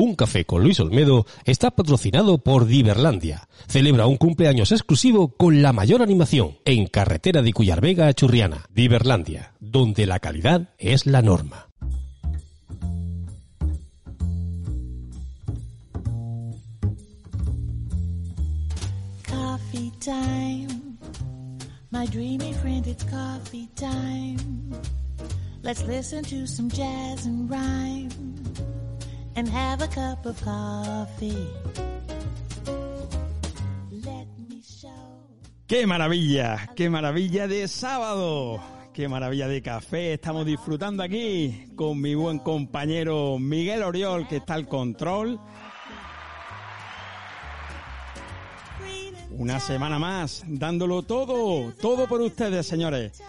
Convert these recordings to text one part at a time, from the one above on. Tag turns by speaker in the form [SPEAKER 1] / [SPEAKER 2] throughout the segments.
[SPEAKER 1] Un café con Luis Olmedo está patrocinado por Diverlandia. Celebra un cumpleaños exclusivo con la mayor animación en carretera de Cuyarvega a Churriana. Diverlandia, donde la calidad es la norma.
[SPEAKER 2] Coffee time. My dreamy friend, it's coffee time. Let's listen to some jazz and rhyme and have a cup of coffee. Let me show.
[SPEAKER 3] ¡Qué maravilla! ¡Qué maravilla de sábado! ¡Qué maravilla de café! Estamos disfrutando aquí con mi buen compañero Miguel Oriol, que está al control. Una semana más, dándolo todo, todo por ustedes, señores.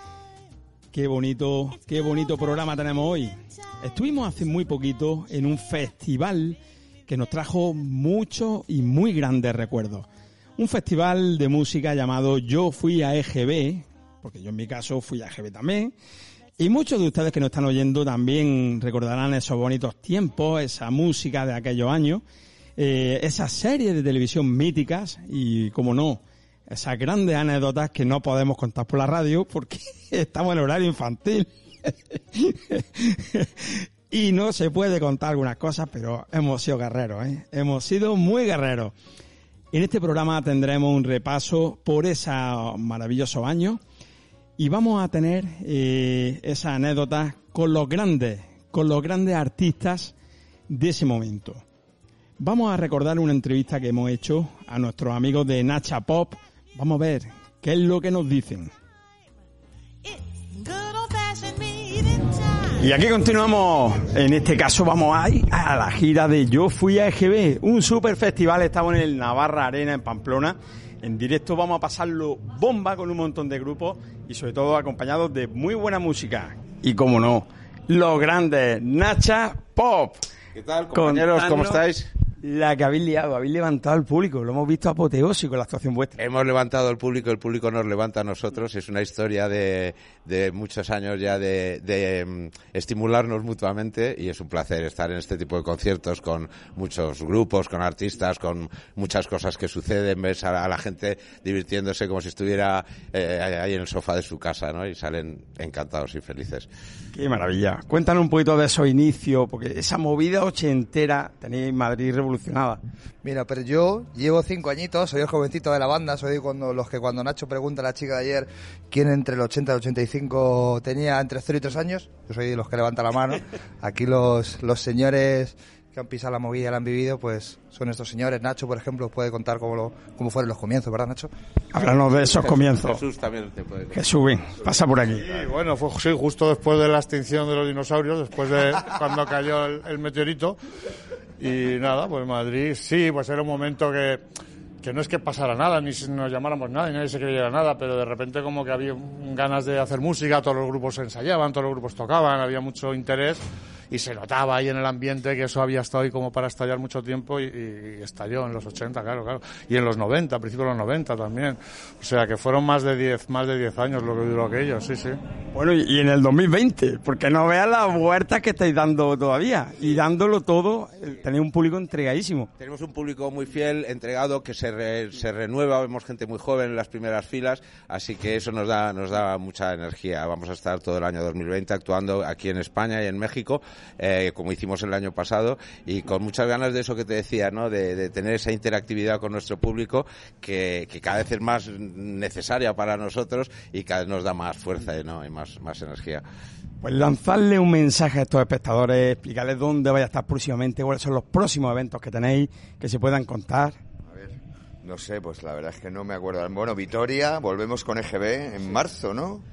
[SPEAKER 3] Qué bonito, qué bonito programa tenemos hoy. Estuvimos hace muy poquito en un festival que nos trajo muchos y muy grandes recuerdos. Un festival de música llamado Yo Fui a EGB, porque yo en mi caso fui a EGB también. Y muchos de ustedes que nos están oyendo también recordarán esos bonitos tiempos, esa música de aquellos años, eh, esas series de televisión míticas y, como no, esas grandes anécdotas que no podemos contar por la radio porque estamos en horario infantil. y no se puede contar algunas cosas, pero hemos sido guerreros, ¿eh? Hemos sido muy guerreros. En este programa tendremos un repaso por esos maravillosos años y vamos a tener eh, esas anécdotas con los grandes, con los grandes artistas de ese momento. Vamos a recordar una entrevista que hemos hecho a nuestros amigos de Nacha Pop. Vamos a ver qué es lo que nos dicen. Y aquí continuamos. En este caso vamos a ir a la gira de Yo Fui a EGB, un super festival. Estamos en el Navarra Arena en Pamplona. En directo vamos a pasarlo bomba con un montón de grupos y sobre todo acompañados de muy buena música. Y como no, los grandes Nacha Pop.
[SPEAKER 4] ¿Qué tal, compañeros? ¿Cómo estáis?
[SPEAKER 3] La que habéis liado, habéis levantado al público, lo hemos visto apoteósico la actuación vuestra.
[SPEAKER 4] Hemos levantado al público, el público nos levanta a nosotros. Es una historia de, de muchos años ya de, de, mm, estimularnos mutuamente y es un placer estar en este tipo de conciertos con muchos grupos, con artistas, con muchas cosas que suceden. Ves a, a la gente divirtiéndose como si estuviera eh, ahí en el sofá de su casa, ¿no? Y salen encantados y felices.
[SPEAKER 3] Qué maravilla. Cuéntanos un poquito de esos inicios, porque esa movida ochentera tenéis Madrid
[SPEAKER 5] Mira, pero yo llevo cinco añitos, soy el jovencito de la banda, soy cuando los que cuando Nacho pregunta a la chica de ayer quién entre el 80 y el 85 tenía entre 0 y 3 años, yo soy de los que levanta la mano. Aquí los, los señores que han pisado la movida y la han vivido, pues son estos señores. Nacho, por ejemplo, os puede contar cómo, lo, cómo fueron los comienzos, ¿verdad, Nacho?
[SPEAKER 3] Háblanos de esos comienzos.
[SPEAKER 4] Jesús también te puede
[SPEAKER 3] Jesús, ven, pasa por aquí.
[SPEAKER 6] Y bueno, fue sí, justo después de la extinción de los dinosaurios, después de cuando cayó el, el meteorito. Y nada, pues Madrid, sí, pues era un momento que, que no es que pasara nada, ni si nos llamáramos nada, y nadie se creyera nada, pero de repente como que había ganas de hacer música, todos los grupos ensayaban, todos los grupos tocaban, había mucho interés y se notaba ahí en el ambiente que eso había estado ahí como para estallar mucho tiempo y, y estalló en los 80, claro, claro. Y en los 90, a principios de los 90 también. O sea que fueron más de 10, más de 10 años lo que duró aquello, sí, sí.
[SPEAKER 3] Bueno, y y en el 2020, porque no veas las vueltas que estáis dando todavía. Y dándolo todo, eh, tenéis un público entregadísimo.
[SPEAKER 4] Tenemos un público muy fiel, entregado, que se, re- se renueva, vemos gente muy joven en las primeras filas, así que eso nos da, nos da mucha energía. Vamos a estar todo el año 2020 actuando aquí en España y en México, eh, como hicimos el año pasado, y con muchas ganas de eso que te decía, ¿no? de, de tener esa interactividad con nuestro público, que, que cada vez es más necesaria para nosotros y cada vez nos da más fuerza ¿no? y más, más energía.
[SPEAKER 3] Pues lanzarle un mensaje a estos espectadores, explicarles dónde vaya a estar próximamente, cuáles son los próximos eventos que tenéis, que se puedan contar.
[SPEAKER 7] A ver, no sé, pues la verdad es que no me acuerdo. Bueno, Vitoria, volvemos con EGB en marzo, ¿no?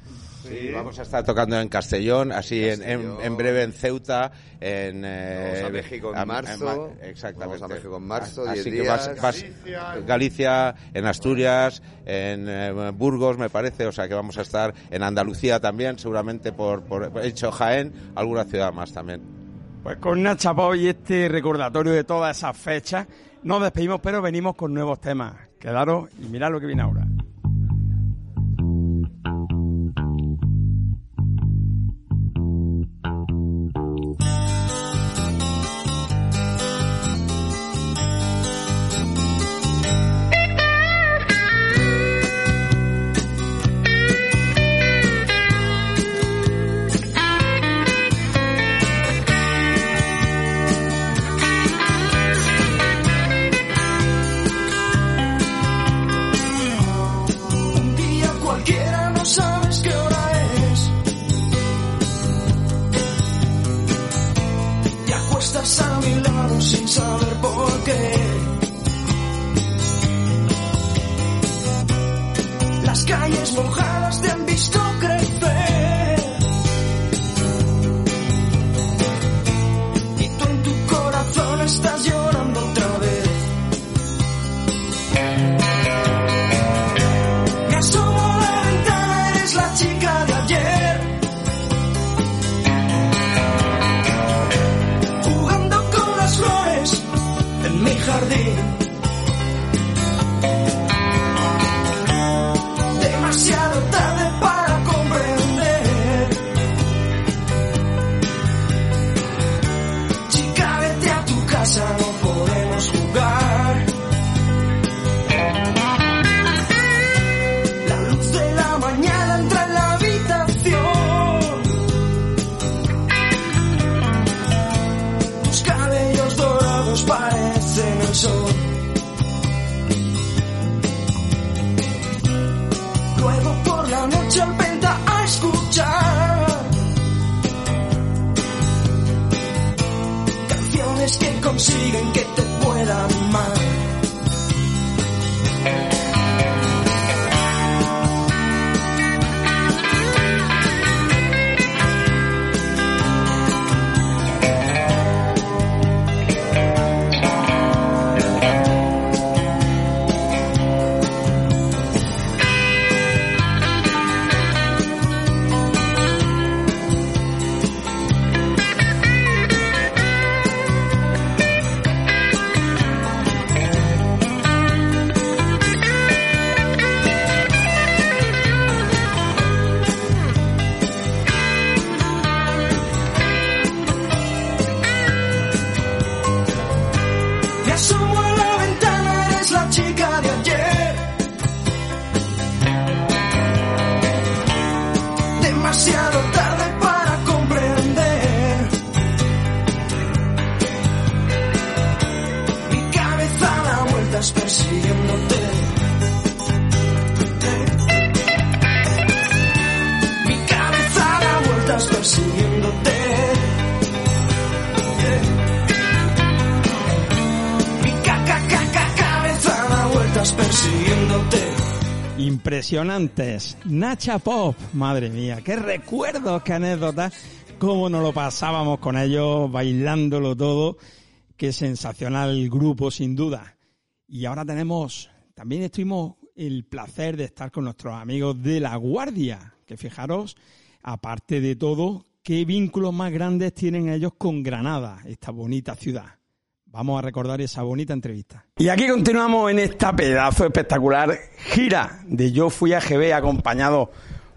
[SPEAKER 4] Sí, vamos a estar tocando en Castellón, así en, en, en breve en Ceuta, en... eh,
[SPEAKER 7] Vamos a México en marzo.
[SPEAKER 4] ma- exactamente.
[SPEAKER 7] Vamos a México en marzo,
[SPEAKER 4] Así
[SPEAKER 7] 10
[SPEAKER 4] que vas,
[SPEAKER 7] días.
[SPEAKER 4] vas- Galicia, en Asturias, en eh, Burgos, me parece, o sea que vamos a estar en Andalucía también, seguramente por, por he hecho Jaén, alguna ciudad más también.
[SPEAKER 3] Pues con Nacha y este recordatorio de todas esas fechas, nos despedimos, pero venimos con nuevos temas. Quedaros y mirad lo que viene ahora. Impresionantes. Nacha Pop, madre mía, qué recuerdos, qué anécdotas, cómo nos lo pasábamos con ellos, bailándolo todo. Qué sensacional grupo, sin duda. Y ahora tenemos, también estuvimos el placer de estar con nuestros amigos de La Guardia, que fijaros, aparte de todo, qué vínculos más grandes tienen ellos con Granada, esta bonita ciudad. Vamos a recordar esa bonita entrevista. Y aquí continuamos en esta pedazo espectacular gira de Yo Fui a GB acompañado,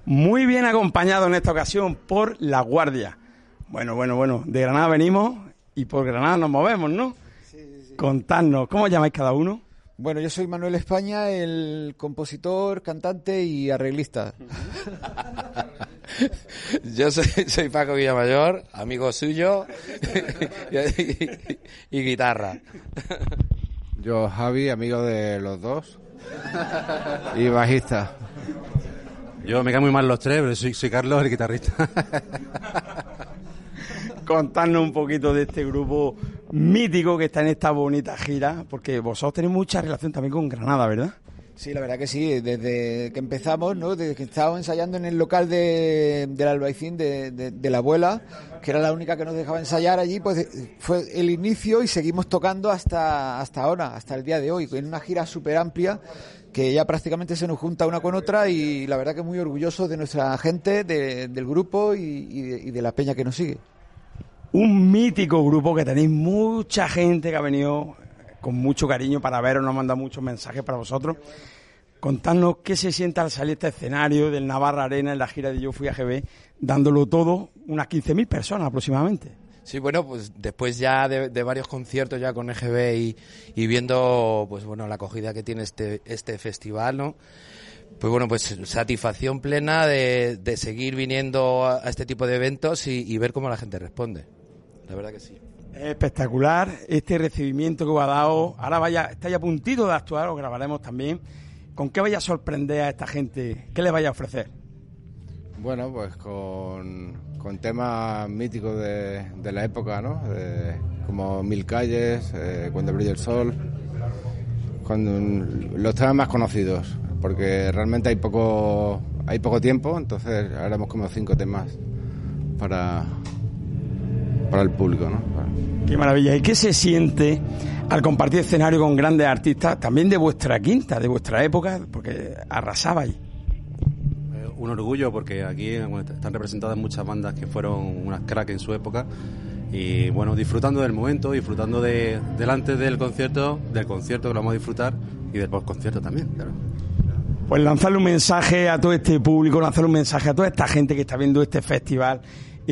[SPEAKER 3] muy bien acompañado en esta ocasión por La Guardia. Bueno, bueno, bueno, de Granada venimos y por Granada nos movemos, ¿no? Contadnos, ¿cómo llamáis cada uno?
[SPEAKER 8] Bueno, yo soy Manuel España, el compositor, cantante y arreglista.
[SPEAKER 9] Yo soy, soy Paco Villamayor, amigo suyo y, y guitarra.
[SPEAKER 4] Yo, Javi, amigo de los dos. Y bajista.
[SPEAKER 10] Yo me caen muy mal los tres, pero soy, soy Carlos, el guitarrista.
[SPEAKER 3] Contarnos un poquito de este grupo mítico que está en esta bonita gira, porque vosotros tenéis mucha relación también con Granada, ¿verdad?
[SPEAKER 8] Sí, la verdad que sí, desde que empezamos, ¿no? Desde que estábamos ensayando en el local de, del Albaicín de, la abuela, que era la única que nos dejaba ensayar allí, pues eh, fue el inicio y seguimos tocando hasta, hasta ahora, hasta el día de hoy, en una gira súper amplia que ya prácticamente se nos junta una con otra y la verdad que muy orgullosos de nuestra gente, de- del grupo y de la peña que nos sigue.
[SPEAKER 3] Un mítico grupo que tenéis mucha gente que ha venido con mucho cariño para veros, nos ha mandado muchos mensajes para vosotros. Contadnos qué se siente al salir este escenario del Navarra Arena en la gira de Yo Fui a GB, dándolo todo, unas 15.000 personas aproximadamente.
[SPEAKER 9] Sí, bueno, pues después ya de, varios conciertos ya con EGB y, viendo, pues bueno, la acogida que tiene este, este festival, ¿no? Pues bueno, pues satisfacción plena de, de seguir viniendo a, este tipo de eventos y ver cómo la gente responde. La verdad que sí.
[SPEAKER 3] Es espectacular este recibimiento que os ha dado. Ahora vaya, estáis a puntito de actuar, os grabaremos también. ¿Con qué vaya a sorprender a esta gente? ¿Qué les vaya a ofrecer?
[SPEAKER 4] Bueno, pues con, con temas míticos de, de la época, ¿no? De-
[SPEAKER 11] como Mil Calles, eh, Cuando brilla el sol, cuando, los temas más conocidos, porque realmente hay poco, hay poco tiempo, entonces haremos como cinco temas para, para el público, ¿no?
[SPEAKER 3] Qué maravilla. ¿Y qué se siente al compartir escenario con grandes artistas, también de vuestra quinta, de vuestra época, porque arrasabais?
[SPEAKER 10] Eh, Un orgullo porque aquí están representadas muchas bandas que fueron unas cracks en su época y bueno, disfrutando del momento, disfrutando de, del antes del concierto, del concierto que lo vamos a disfrutar y del post concierto también, claro.
[SPEAKER 3] Pues lanzarle un mensaje a todo este público, lanzarle un mensaje a toda esta gente que está viendo este festival,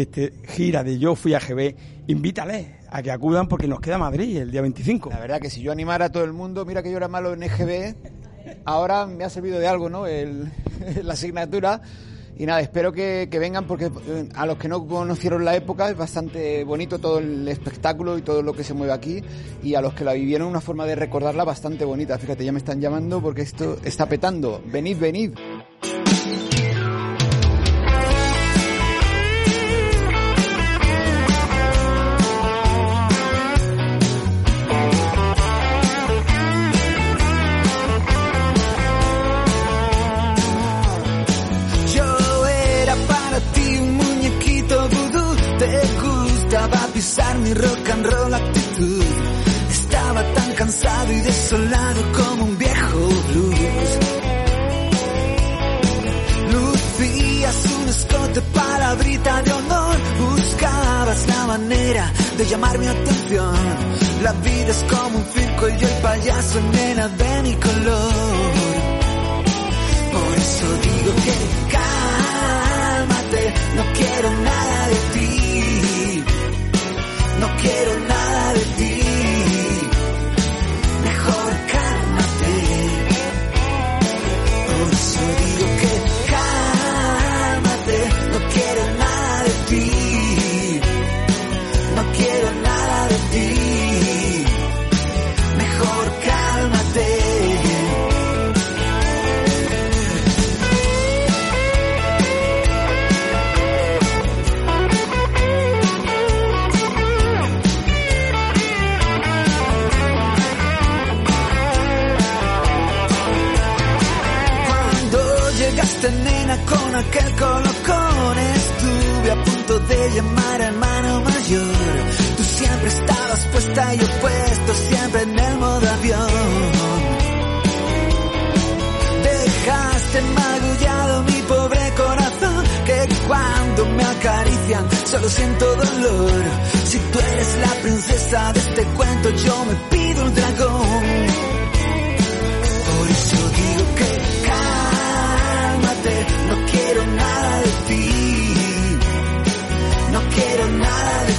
[SPEAKER 3] este gira de Yo Fui a GB, invítales a que acudan porque nos queda Madrid el día 25.
[SPEAKER 8] La verdad que si yo animara a todo el mundo, mira que yo era malo en EGB, ahora me ha servido de algo, ¿no? La asignatura. Y nada, espero que, que vengan porque eh, a los que no conocieron la época es bastante bonito todo el espectáculo y todo lo que se mueve aquí. Y a los que la vivieron, una forma de recordarla bastante bonita. Fíjate, ya me están llamando porque esto está petando. Venid, venid.
[SPEAKER 12] Mi rock and roll actitud. Estaba tan cansado y desolado como un viejo blues. Lucías un escote palabrita de honor. Buscabas la manera de llamar mi atención. La vida es como un circo y yo el payaso nena de mi color. Por eso digo que quiero aquel colocón Estuve a punto de llamar a hermano mayor. Tú siempre estabas puesta y yo puesto siempre en el modo avión. Dejaste magullado mi pobre corazón Que cuando me acarician solo siento dolor. Si tú eres la princesa de este cuento yo me pido un dragón no quiero nada de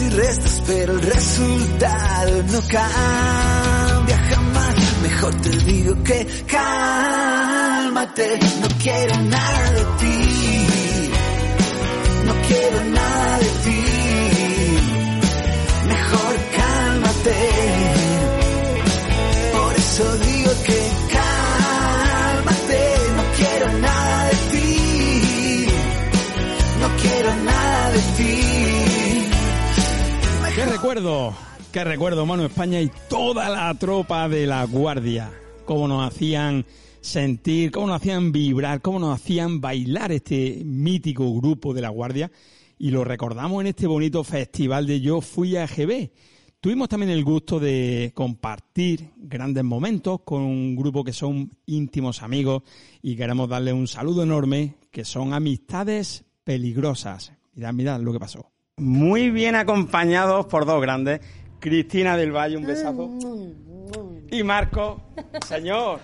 [SPEAKER 12] Y restas, pero el resultado no cambia jamás. Mejor te digo que cálmate. No quiero nada de ti.
[SPEAKER 3] ¡Qué recuerdo, Mano España y toda la tropa de la Guardia! Cómo nos hacían sentir, cómo nos hacían vibrar, cómo nos hacían bailar este mítico grupo de la Guardia. Y lo recordamos en este bonito festival de Yo Fui a GB. Tuvimos también el gusto de compartir grandes momentos con un grupo que son íntimos amigos y queremos darle un saludo enorme, que son amistades peligrosas. Mirad, mirad lo que pasó. Muy bien acompañados por dos grandes. Cristina del Valle, un besazo. Y Marco, señor.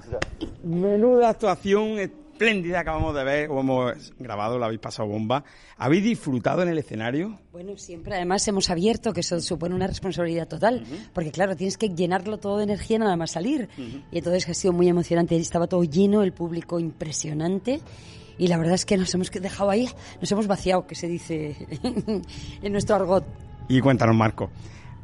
[SPEAKER 3] Menuda actuación. espléndida que acabamos de ver, o hemos grabado, la habéis pasado bomba. ¿Habéis disfrutado en el escenario?
[SPEAKER 13] Bueno, siempre además hemos abierto, que eso supone una responsabilidad total, porque claro, tienes que llenarlo todo de energía nada más salir. Y entonces ha sido muy emocionante, estaba todo lleno, el público impresionante. Y la verdad es que nos hemos dejado ahí, nos hemos vaciado, que se dice en nuestro argot.
[SPEAKER 3] Y cuéntanos, Marco.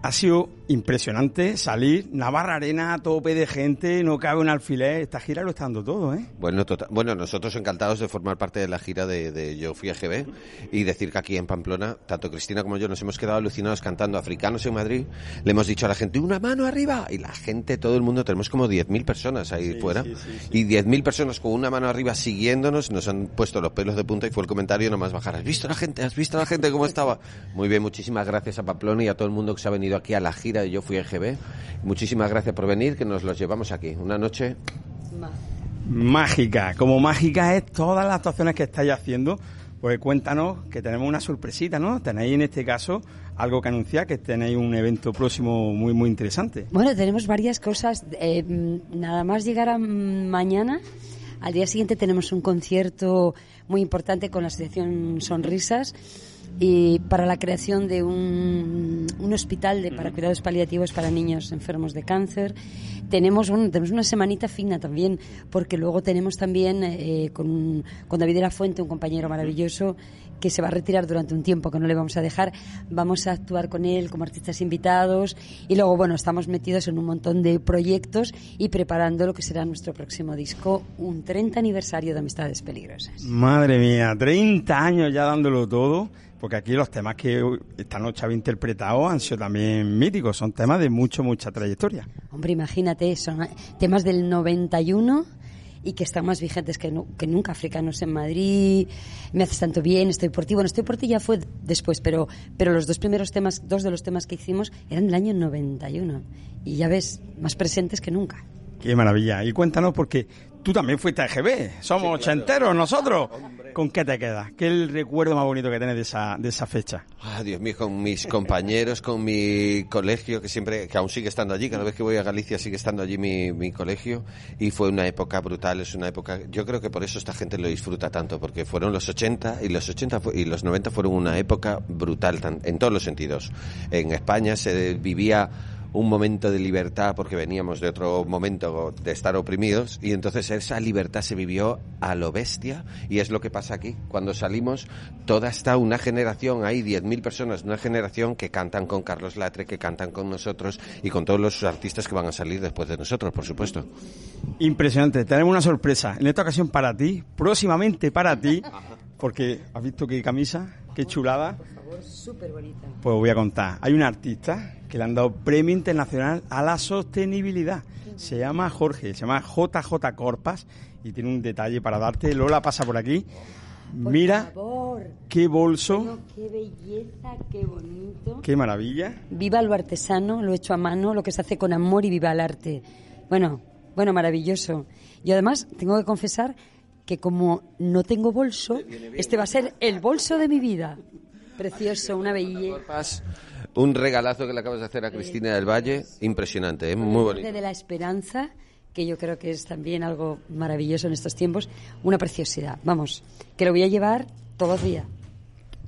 [SPEAKER 3] Ha sido impresionante salir, Navarra Arena a tope de gente, no cabe un alfiler. Esta gira lo está dando todo, ¿eh?
[SPEAKER 14] Bueno, tota- bueno, nosotros encantados de formar parte de la gira de, de Yo Fui a GB y decir que aquí en Pamplona, tanto Cristina como yo nos hemos quedado alucinados cantando Africanos en Madrid. Le hemos dicho a la gente, una mano arriba. Y la gente, todo el mundo, tenemos como 10.000 personas ahí fuera. Y 10.000 personas con una mano arriba siguiéndonos, nos han puesto los pelos de punta y fue el comentario nomás bajar. ¿Has visto la gente? ¿Has visto la gente cómo estaba? Muy bien, muchísimas gracias a Pamplona y a todo el mundo que se ha venido aquí a la gira de Yo Fui a GB. Muchísimas gracias por venir, que nos los llevamos aquí. Una noche
[SPEAKER 3] Mágica. Como mágica es todas las actuaciones que estáis haciendo. Pues cuéntanos que tenemos una sorpresita, ¿no? Tenéis en este caso algo que anunciar, que tenéis un evento próximo muy, muy interesante.
[SPEAKER 13] Bueno, tenemos varias cosas. Eh, mm, nada más llegar a mm, mañana, al día siguiente tenemos un concierto muy importante con la Asociación Sonrisas y para la creación de un, un hospital de, para cuidados paliativos para niños enfermos de cáncer. Tenemos, un, tenemos una semanita fina también, porque luego tenemos también eh, con, con David de la Fuente, un compañero maravilloso, que se va a retirar durante un tiempo, que no le vamos a dejar. Vamos a actuar con él como artistas invitados y luego, bueno, estamos metidos en un montón de proyectos y preparando lo que será nuestro próximo disco, un 30 aniversario de Amistades Peligrosas.
[SPEAKER 3] Madre mía, 30 años ya dándolo todo, porque aquí los temas que esta noche habéis interpretado han sido también míticos, son temas de mucho, mucha trayectoria.
[SPEAKER 13] Hombre, imagínate, son temas del 91 y que están más vigentes que, que nunca. Africanos en Madrid, Me haces tanto bien, Estoy por ti. Bueno, Estoy por ti ya fue después, pero, pero los dos primeros temas, dos de los temas que hicimos eran del año 91. Y ya ves, más presentes que nunca.
[SPEAKER 3] Qué maravilla. Y cuéntanos, porque tú también fuiste a EGB, somos ochenteros nosotros. ¿Con qué te quedas? ¿Qué es el recuerdo más bonito que tienes de esa, de esa fecha?
[SPEAKER 14] Ah, Dios mío, con mis compañeros, con mi colegio, que siempre, que aún sigue estando allí, cada vez que voy a Galicia sigue estando allí mi, mi colegio, y fue una época brutal, es una época, yo creo que por eso esta gente lo disfruta tanto, porque fueron los 80, y los 80 fu- y los 90 fueron una época brutal, en todos los sentidos. En España se vivía un momento de libertad porque veníamos de otro momento de estar oprimidos y entonces esa libertad se vivió a lo bestia y es lo que pasa aquí. Cuando salimos, toda está una generación, hay 10.000 personas, una generación que cantan con Carlos Latre, que cantan con nosotros y con todos los artistas que van a salir después de nosotros, por supuesto.
[SPEAKER 3] Impresionante. Tenemos una sorpresa. En esta ocasión para ti, próximamente para ti, porque has visto qué camisa, qué chulada.
[SPEAKER 13] Favor, súper bonita.
[SPEAKER 3] Pues voy a contar. Hay un artista que le han dado premio internacional a la sostenibilidad. Se llama Jorge, se llama JJ Corpas y tiene un detalle para darte. Lola pasa por aquí. Mira
[SPEAKER 13] favor.
[SPEAKER 3] qué bolso,
[SPEAKER 13] Bueno, qué belleza, qué bonito.
[SPEAKER 3] qué maravilla.
[SPEAKER 13] Viva lo artesano, lo hecho a mano, lo que se hace con amor y viva el arte. Bueno, bueno, maravilloso. Y además tengo que confesar que como no tengo bolso, este va a ser el bolso de mi vida. Precioso, una belleza.
[SPEAKER 14] Un regalazo que le acabas de hacer a Cristina del Valle, impresionante, ¿eh? muy bonito.
[SPEAKER 13] de la esperanza, que yo creo que es también algo maravilloso en estos tiempos, una preciosidad. Vamos, que lo voy a llevar todos los días.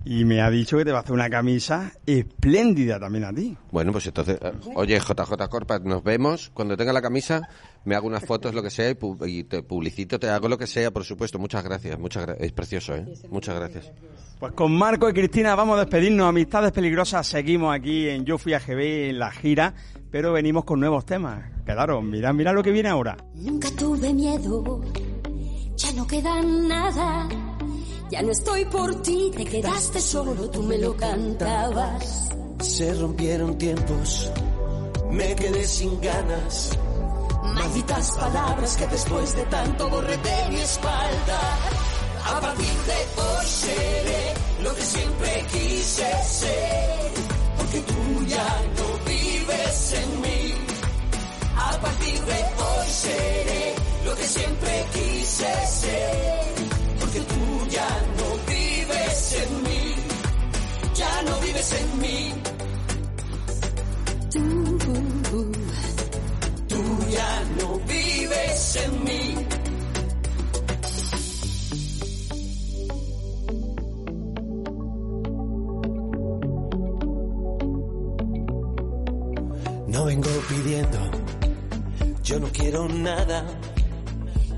[SPEAKER 3] Y me ha dicho que te va a hacer una camisa espléndida también a ti.
[SPEAKER 14] Bueno, pues entonces, eh, oye, JJ Corpa, nos vemos. Cuando tenga la camisa, me hago unas fotos, lo que sea, y, pu- y te publicito, te hago lo que sea, por supuesto. Muchas gracias, muchas gra- Es precioso, ¿eh? Muchas gracias.
[SPEAKER 3] Pues con Marco y Cristina vamos a despedirnos. Amistades peligrosas, seguimos aquí en Yo Fui a GB en la gira, pero venimos con nuevos temas. Quedaros, mirad, mirad lo que viene ahora.
[SPEAKER 15] Nunca tuve miedo, ya no queda nada. Ya no estoy por ti, te quedaste solo, tú me lo cantabas.
[SPEAKER 16] Se rompieron tiempos, me quedé sin ganas.
[SPEAKER 15] Malditas palabras que después de tanto borré de mi espalda.
[SPEAKER 16] A partir de hoy seré lo que siempre quise ser, porque tú ya no vives en mí. A partir de hoy seré lo que siempre quise ser, que tú ya no vives en mí, ya no vives en mí.
[SPEAKER 15] Tú,
[SPEAKER 16] tú ya no vives en mí. No vengo pidiendo, yo no quiero nada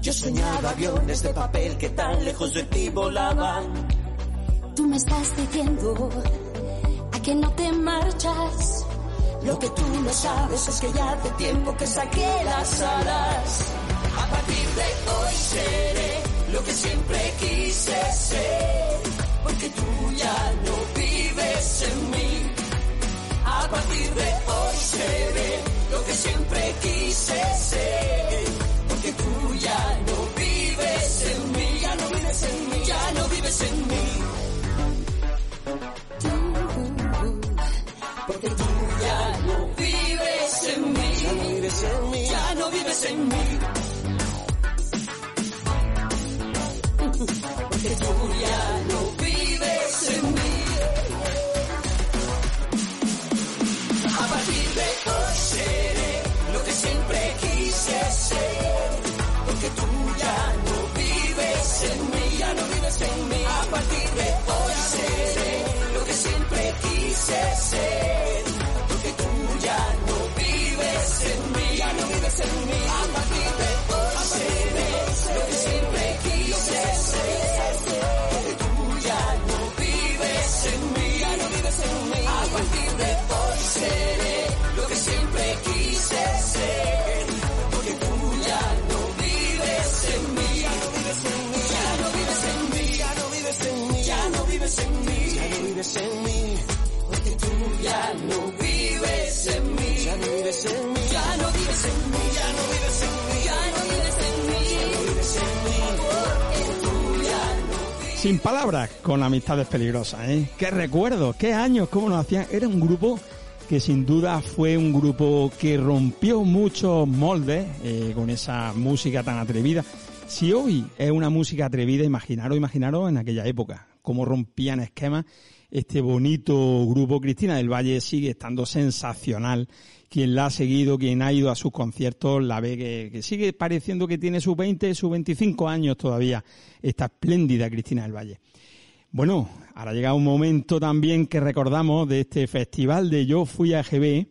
[SPEAKER 16] yo soñaba aviones de papel que tan lejos de ti volaban.
[SPEAKER 15] Tú me estás diciendo a que no te marchas.
[SPEAKER 16] Lo que tú no sabes es que ya hace tiempo que saqué las alas. A partir de hoy seré lo que siempre quise ser. Porque tú ya no vives en mí. A partir de hoy seré lo que siempre quise ser. Porque tú ya no vives en mí. Ya no vives en mí. Ya no vives en mí. Porque tú ya no vives en mí. Ya no vives en mí. A partir de hoy seré lo que siempre quise ser. Porque tú ya no vives en mí. Ya no vives en mí. A partir de hoy seré lo que siempre quise ser. Porque tú no vives en mí. Ya no vives en mí. Ya no vives en mí. Ya no vives en mí. Ya no vives en mí. Ya no vives en mí. Ya no vives en mí. Ya no vives en mí. Ya no vives en mí. Ya no vives en mí. Ya no vives en mí. Vives en mí.
[SPEAKER 3] Sin palabras, con amistades peligrosas, ¿eh? Qué recuerdos, qué años, cómo nos hacían. Era un grupo que sin duda fue un grupo que rompió muchos moldes eh, con esa música tan atrevida. Si hoy es una música atrevida, imaginaros, imaginaros en aquella época, cómo rompían esquemas este bonito grupo. Cristina del Valle sigue estando sensacional. Quien la ha seguido, quien ha ido a sus conciertos, la ve que, sigue pareciendo que tiene sus 20, sus 25 años todavía. Esta espléndida Cristina del Valle. Bueno, ahora llega un momento también que recordamos de este festival de Yo Fui a GB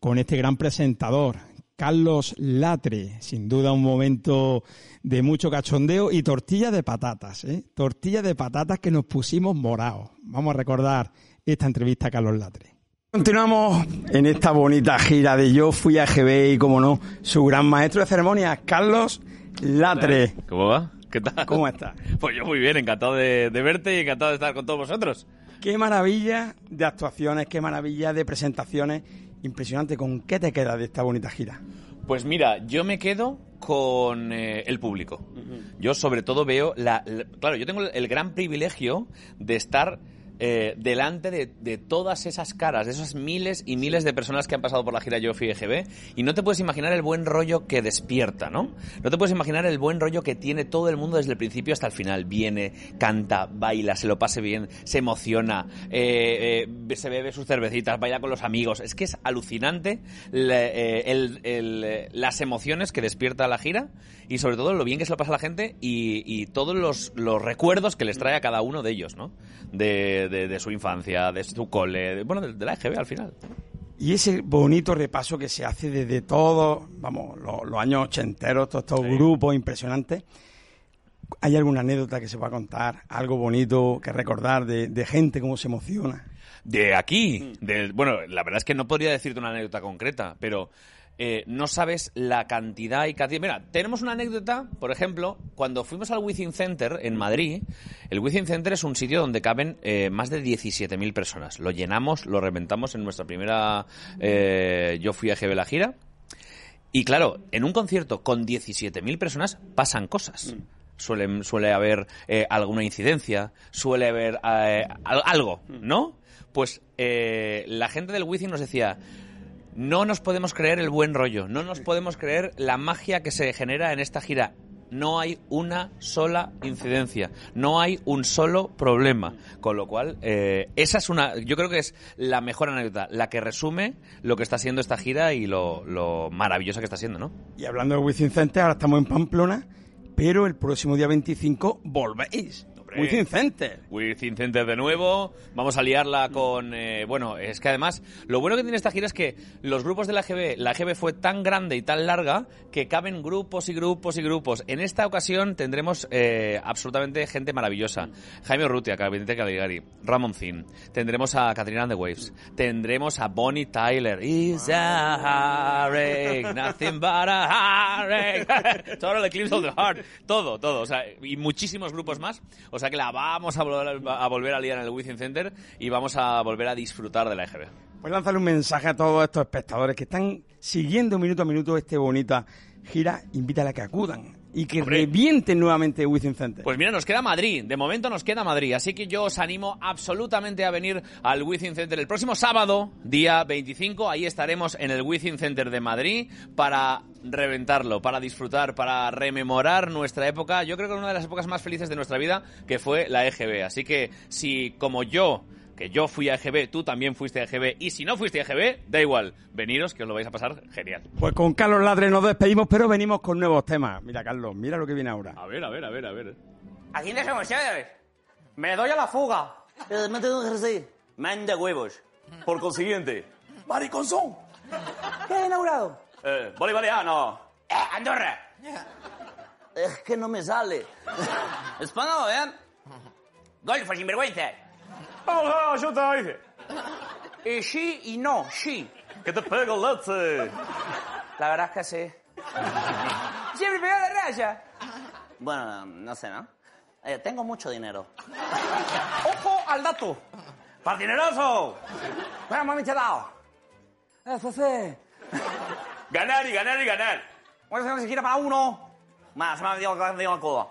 [SPEAKER 3] con este gran presentador, Carlos Latre. Sin duda un momento de mucho cachondeo y tortilla de patatas, ¿eh? Tortilla de patatas que nos pusimos morados. Vamos a recordar esta entrevista a Carlos Latre. Continuamos en esta bonita gira de Yo Fui a GB y, como no, su gran maestro de ceremonias, Carlos Latre.
[SPEAKER 17] ¿Cómo va? ¿Qué tal?
[SPEAKER 3] ¿Cómo estás?
[SPEAKER 17] Pues yo muy bien, encantado de, de verte y encantado de estar con todos vosotros.
[SPEAKER 3] Qué maravilla de actuaciones, qué maravilla de presentaciones. Impresionante. ¿Con qué te quedas de esta bonita gira?
[SPEAKER 17] Pues mira, yo me quedo con eh, el público. Yo sobre todo veo la, la- Claro, yo tengo el gran privilegio de estar eh, delante de, de todas esas caras, de esas miles y miles de personas que han pasado por la gira Yo Fui EGB, y no te puedes imaginar el buen rollo que despierta, ¿no? No te puedes imaginar el buen rollo que tiene todo el mundo desde el principio hasta el final. Viene, canta, baila, se lo pase bien, se emociona, eh, eh, se bebe sus cervecitas, baila con los amigos. Es que es alucinante la- eh, el- el, las emociones que despierta la gira y sobre todo lo bien que se lo pasa a la gente y, y todos los, los recuerdos que les trae a cada uno de ellos, ¿no? De, de- de su infancia, de su cole, de- bueno, de, de la EGB al final.
[SPEAKER 3] Y ese bonito repaso que se hace desde todos, vamos, los, los años ochenteros, todos estos grupos impresionantes. ¿Hay alguna anécdota que se va a contar? ¿Algo bonito que recordar de, de gente, cómo se emociona?
[SPEAKER 17] De aquí, bueno, la verdad es que no podría decirte una anécdota concreta, pero eh, no sabes la cantidad y cantidad. Mira, tenemos una anécdota, por ejemplo, cuando fuimos al Within Center en Madrid. El Within Center es un sitio donde caben eh, más de 17.000 personas. Lo llenamos, lo reventamos en nuestra primera. eh, yo fui a GB la gira. Y claro, en un concierto con 17.000 personas pasan cosas. Suele, suele haber alguna incidencia, suele haber al- algo, ¿no? Pues la gente del Within nos decía, no nos podemos creer el buen rollo, no nos podemos creer la magia que se genera en esta gira. No hay una sola incidencia, no hay un solo problema. Con lo cual, eh, esa es una, yo creo que es la mejor anécdota, la que resume lo que está siendo esta gira y lo, lo maravillosa que está siendo, ¿no?
[SPEAKER 3] Y hablando de Wizzing Center, ahora estamos en Pamplona, pero el próximo día 25 volvéis.
[SPEAKER 17] Hombre.
[SPEAKER 3] Wizzing Center.
[SPEAKER 17] Wizzing Center de nuevo. Vamos a liarla con. eh, bueno, es que además, lo bueno que tiene esta gira es que los grupos de la AGB, la AGB fue tan grande y tan larga que caben grupos y grupos y grupos. En esta ocasión tendremos eh, absolutamente gente maravillosa. Jaime Urrutia, Cabinete Caligari, Ramon Zin. Tendremos a Katrina and the Waves. Tendremos a Bonnie Tyler. Is a heartache, nothing but a heartache. Total Eclipse of the Heart. Todo, todo. O sea, y muchísimos grupos más. O sea que la vamos a volver a, volver a liar en el Wizzing Center y vamos a volver a disfrutar de la EGB.
[SPEAKER 3] Pues lanzarle un mensaje a todos estos espectadores que están siguiendo minuto a minuto este bonita gira. Invítale a que acudan y que revienten nuevamente Wizzing Center.
[SPEAKER 17] Pues mira, nos queda Madrid. De momento nos queda Madrid. Así que yo os animo absolutamente a venir al Wizzing Center el próximo sábado, día 25. Ahí estaremos en el Wizzing Center de Madrid para reventarlo, para disfrutar, para rememorar nuestra época. Yo creo que una de las épocas más felices de nuestra vida, que fue la EGB. Así que si como yo que yo fui a EGB, tú también fuiste a EGB, y si no fuiste a EGB, da igual, veniros que os lo vais a pasar genial.
[SPEAKER 3] Pues con Carlos Ladre nos despedimos, pero venimos con nuevos temas. Mira, Carlos, mira lo que viene ahora.
[SPEAKER 17] A ver, a ver, a ver, a ver.
[SPEAKER 18] ¿A quién dejamos ustedes? Me doy a la fuga.
[SPEAKER 19] Me tengo que decir, manda huevos. Por consiguiente, mariconzón.
[SPEAKER 18] ¿Qué ha inaugurado?
[SPEAKER 19] Eh, bolivariano.
[SPEAKER 18] Eh, Andorra.
[SPEAKER 19] Es que no me sale. Español, ¿eh?
[SPEAKER 18] Golfo, sinvergüenza.
[SPEAKER 19] Oh, yo te dije.
[SPEAKER 18] Y sí y no, sí.
[SPEAKER 19] Que te pego leche.
[SPEAKER 18] La verdad es que sí. Siempre pegado de raya.
[SPEAKER 19] Bueno, no sé, ¿no? Eh, tengo mucho dinero.
[SPEAKER 18] Ojo al dato.
[SPEAKER 19] ¡Partineroso!
[SPEAKER 18] Bueno, mami, te he dado. Eso sí.
[SPEAKER 19] Ganar y ganar y ganar.
[SPEAKER 18] Bueno, si siquiera para uno.
[SPEAKER 19] Más, más, digo, digo la coda.